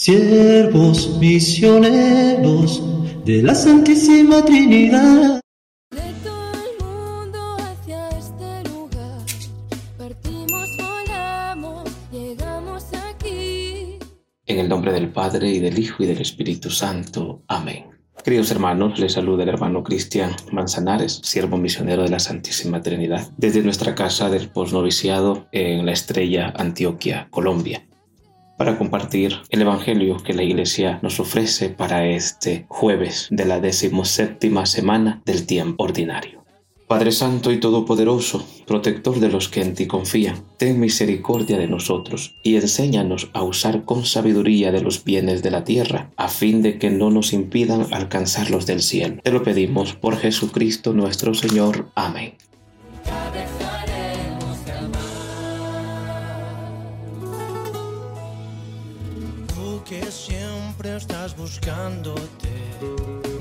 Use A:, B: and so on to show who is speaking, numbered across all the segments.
A: siervos misioneros de la Santísima Trinidad.
B: De todo el mundo hacia este lugar, partimos, volamos, llegamos aquí.
C: En el nombre del Padre, y del Hijo, y del Espíritu Santo. Amén. Queridos hermanos, les saluda el hermano Cristian Manzanares, siervo misionero de la Santísima Trinidad, desde nuestra casa del posnoviciado en la Estrella, Antioquia, Colombia para compartir el Evangelio que la Iglesia nos ofrece para este jueves de la decimoséptima semana del tiempo ordinario. Padre Santo y Todopoderoso, protector de los que en ti confían, ten misericordia de nosotros y enséñanos a usar con sabiduría de los bienes de la tierra, a fin de que no nos impidan alcanzar los del cielo. Te lo pedimos por Jesucristo nuestro Señor. Amén.
D: Que siempre estás buscándote.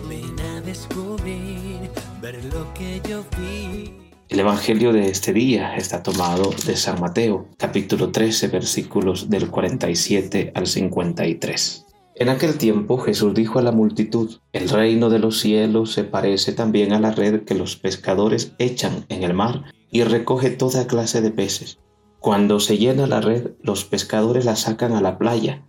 D: Ven a descubrir, ver lo que yo vi.
C: El Evangelio de este día está tomado de San Mateo, capítulo 13, versículos del 47 al 53. En aquel tiempo Jesús dijo a la multitud, El reino de los cielos se parece también a la red que los pescadores echan en el mar y recoge toda clase de peces. Cuando se llena la red, los pescadores la sacan a la playa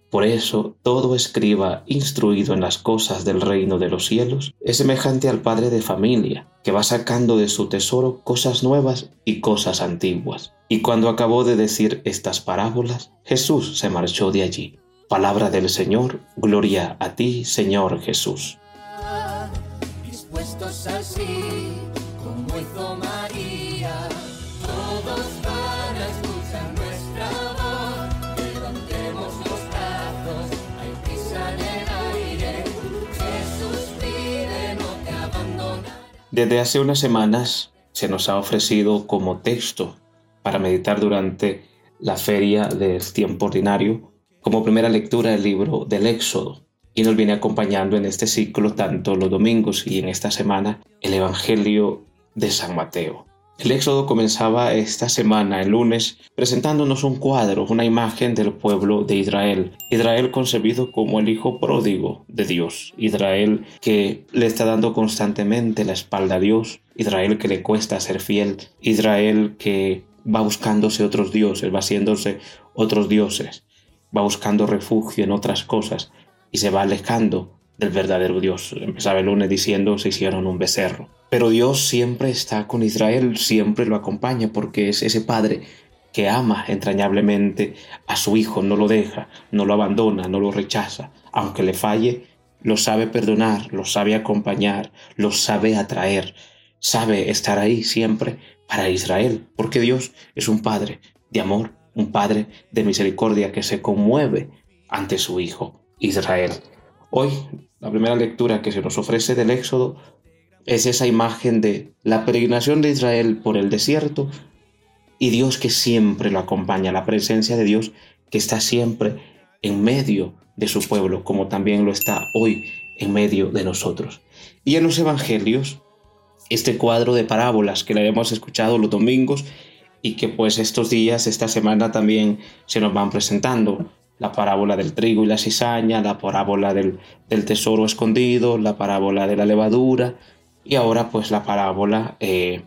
C: por eso, todo escriba instruido en las cosas del reino de los cielos es semejante al padre de familia, que va sacando de su tesoro cosas nuevas y cosas antiguas. Y cuando acabó de decir estas parábolas, Jesús se marchó de allí. Palabra del Señor, gloria a ti, Señor Jesús.
B: Dispuestos así, todos
C: Desde hace unas semanas se nos ha ofrecido como texto para meditar durante la feria del tiempo ordinario, como primera lectura el libro del Éxodo, y nos viene acompañando en este ciclo tanto los domingos y en esta semana el Evangelio de San Mateo. El Éxodo comenzaba esta semana, el lunes, presentándonos un cuadro, una imagen del pueblo de Israel. Israel concebido como el hijo pródigo de Dios. Israel que le está dando constantemente la espalda a Dios. Israel que le cuesta ser fiel. Israel que va buscándose otros dioses, va haciéndose otros dioses. Va buscando refugio en otras cosas y se va alejando del verdadero Dios. Empezaba el lunes diciendo se hicieron un becerro. Pero Dios siempre está con Israel, siempre lo acompaña porque es ese Padre que ama entrañablemente a su Hijo, no lo deja, no lo abandona, no lo rechaza. Aunque le falle, lo sabe perdonar, lo sabe acompañar, lo sabe atraer, sabe estar ahí siempre para Israel, porque Dios es un Padre de amor, un Padre de misericordia que se conmueve ante su Hijo, Israel. Hoy, la primera lectura que se nos ofrece del Éxodo es esa imagen de la peregrinación de Israel por el desierto y Dios que siempre lo acompaña, la presencia de Dios que está siempre en medio de su pueblo, como también lo está hoy en medio de nosotros. Y en los evangelios, este cuadro de parábolas que le hemos escuchado los domingos y que pues estos días, esta semana también se nos van presentando la parábola del trigo y la cizaña, la parábola del, tesoro escondido, la parábola de la levadura y ahora pues la parábola eh,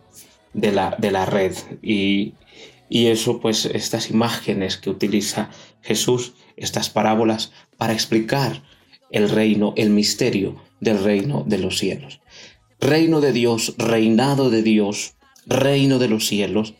C: de, la, de la red. Y, y eso pues estas imágenes que utiliza Jesús, estas parábolas para explicar el reino, el misterio del reino de los cielos. Reino de Dios, reinado de Dios, reino de los cielos,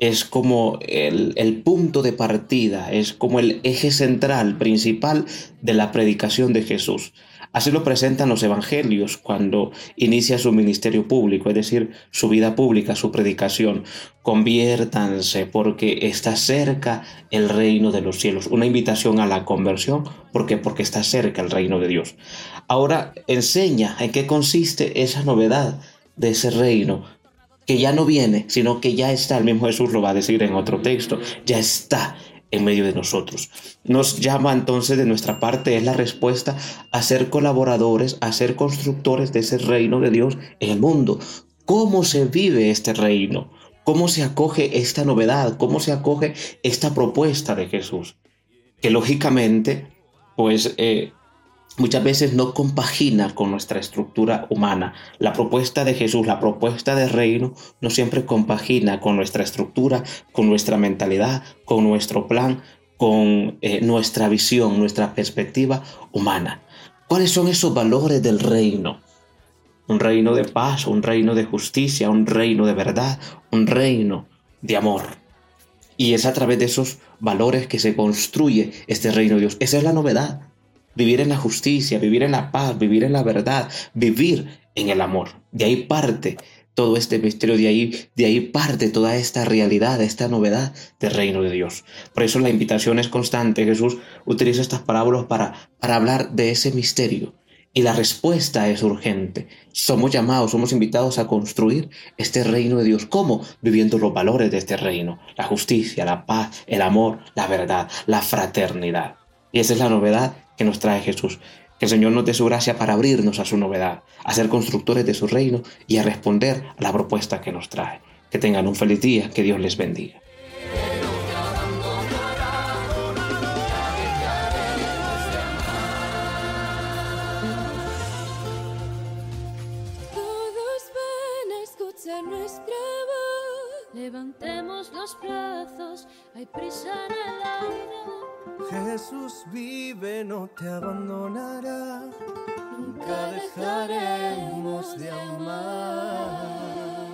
C: es como el, punto de partida, es como el eje central, principal de la predicación de Jesús. Así lo presentan los evangelios cuando inicia su ministerio público, es decir, su vida pública, su predicación. Conviértanse porque está cerca el reino de los cielos. Una invitación a la conversión, porque Porque está cerca el reino de Dios. Ahora enseña en qué consiste esa novedad de ese reino que ya no viene, sino que ya está, el mismo Jesús lo va a decir en otro texto, ya está en medio de nosotros. Nos llama entonces de nuestra parte, es la respuesta a ser colaboradores, a ser constructores de ese reino de Dios en el mundo. ¿Cómo se vive este reino? ¿Cómo se acoge esta novedad? ¿Cómo se acoge esta propuesta de Jesús? Que lógicamente, pues eh, muchas veces no compagina con nuestra estructura humana. La propuesta de Jesús, la propuesta de reino, no siempre compagina con nuestra estructura, con nuestra mentalidad, con nuestro plan, con eh, nuestra visión, nuestra perspectiva humana. ¿Cuáles son esos valores del reino? Un reino de paz, un reino de justicia, un reino de verdad, un reino de amor. Y es a través de esos valores que se construye este reino de Dios. Esa es la novedad vivir en la justicia, vivir en la paz, vivir en la verdad, vivir en el amor. De ahí parte todo este misterio, de ahí, de ahí parte toda esta realidad, esta novedad del reino de Dios. Por eso la invitación es constante. Jesús utiliza estas parábolas para, para hablar de ese misterio. Y la respuesta es urgente. Somos llamados, somos invitados a construir este reino de Dios. ¿Cómo? Viviendo los valores de este reino. La justicia, la paz, el amor, la verdad, la fraternidad. Y esa es la novedad que nos trae Jesús. Que el Señor nos dé su gracia para abrirnos a su novedad, a ser constructores de su reino y a responder a la propuesta que nos trae. Que tengan un feliz día, que Dios les bendiga.
E: Levantemos los brazos, hay prisa en el aire.
D: Jesús vive, no te abandonará.
B: Nunca dejaremos de amar.